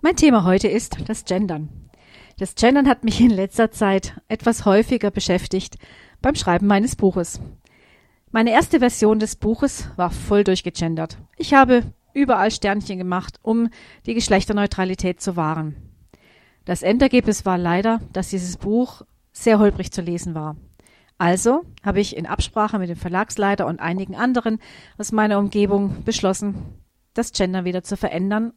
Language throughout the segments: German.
Mein Thema heute ist das Gendern. Das Gendern hat mich in letzter Zeit etwas häufiger beschäftigt beim Schreiben meines Buches. Meine erste Version des Buches war voll durchgegendert. Ich habe überall Sternchen gemacht, um die Geschlechterneutralität zu wahren. Das Endergebnis war leider, dass dieses Buch sehr holprig zu lesen war. Also habe ich in Absprache mit dem Verlagsleiter und einigen anderen aus meiner Umgebung beschlossen, das Gender wieder zu verändern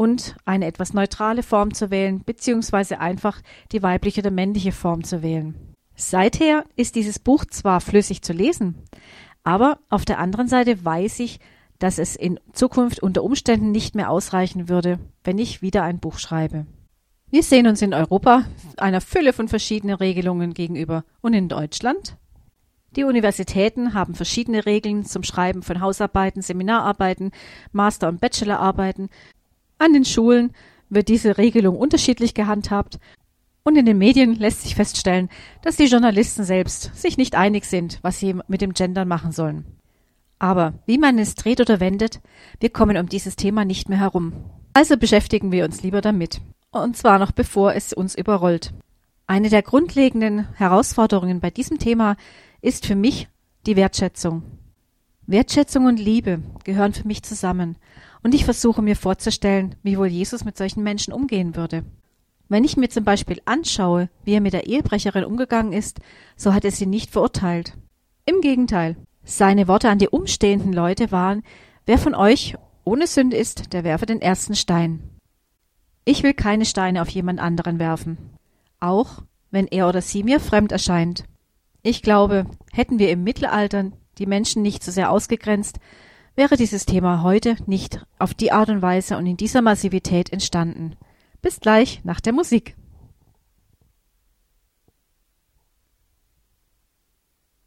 und eine etwas neutrale Form zu wählen, beziehungsweise einfach die weibliche oder männliche Form zu wählen. Seither ist dieses Buch zwar flüssig zu lesen, aber auf der anderen Seite weiß ich, dass es in Zukunft unter Umständen nicht mehr ausreichen würde, wenn ich wieder ein Buch schreibe. Wir sehen uns in Europa einer Fülle von verschiedenen Regelungen gegenüber und in Deutschland. Die Universitäten haben verschiedene Regeln zum Schreiben von Hausarbeiten, Seminararbeiten, Master- und Bachelorarbeiten, an den Schulen wird diese Regelung unterschiedlich gehandhabt und in den Medien lässt sich feststellen, dass die Journalisten selbst sich nicht einig sind, was sie mit dem Gendern machen sollen. Aber wie man es dreht oder wendet, wir kommen um dieses Thema nicht mehr herum. Also beschäftigen wir uns lieber damit. Und zwar noch bevor es uns überrollt. Eine der grundlegenden Herausforderungen bei diesem Thema ist für mich die Wertschätzung. Wertschätzung und Liebe gehören für mich zusammen und ich versuche mir vorzustellen, wie wohl Jesus mit solchen Menschen umgehen würde. Wenn ich mir zum Beispiel anschaue, wie er mit der Ehebrecherin umgegangen ist, so hat er sie nicht verurteilt. Im Gegenteil. Seine Worte an die umstehenden Leute waren, wer von euch ohne Sünde ist, der werfe den ersten Stein. Ich will keine Steine auf jemand anderen werfen. Auch wenn er oder sie mir fremd erscheint. Ich glaube, hätten wir im Mittelalter die Menschen nicht so sehr ausgegrenzt, wäre dieses Thema heute nicht auf die Art und Weise und in dieser Massivität entstanden. Bis gleich nach der Musik.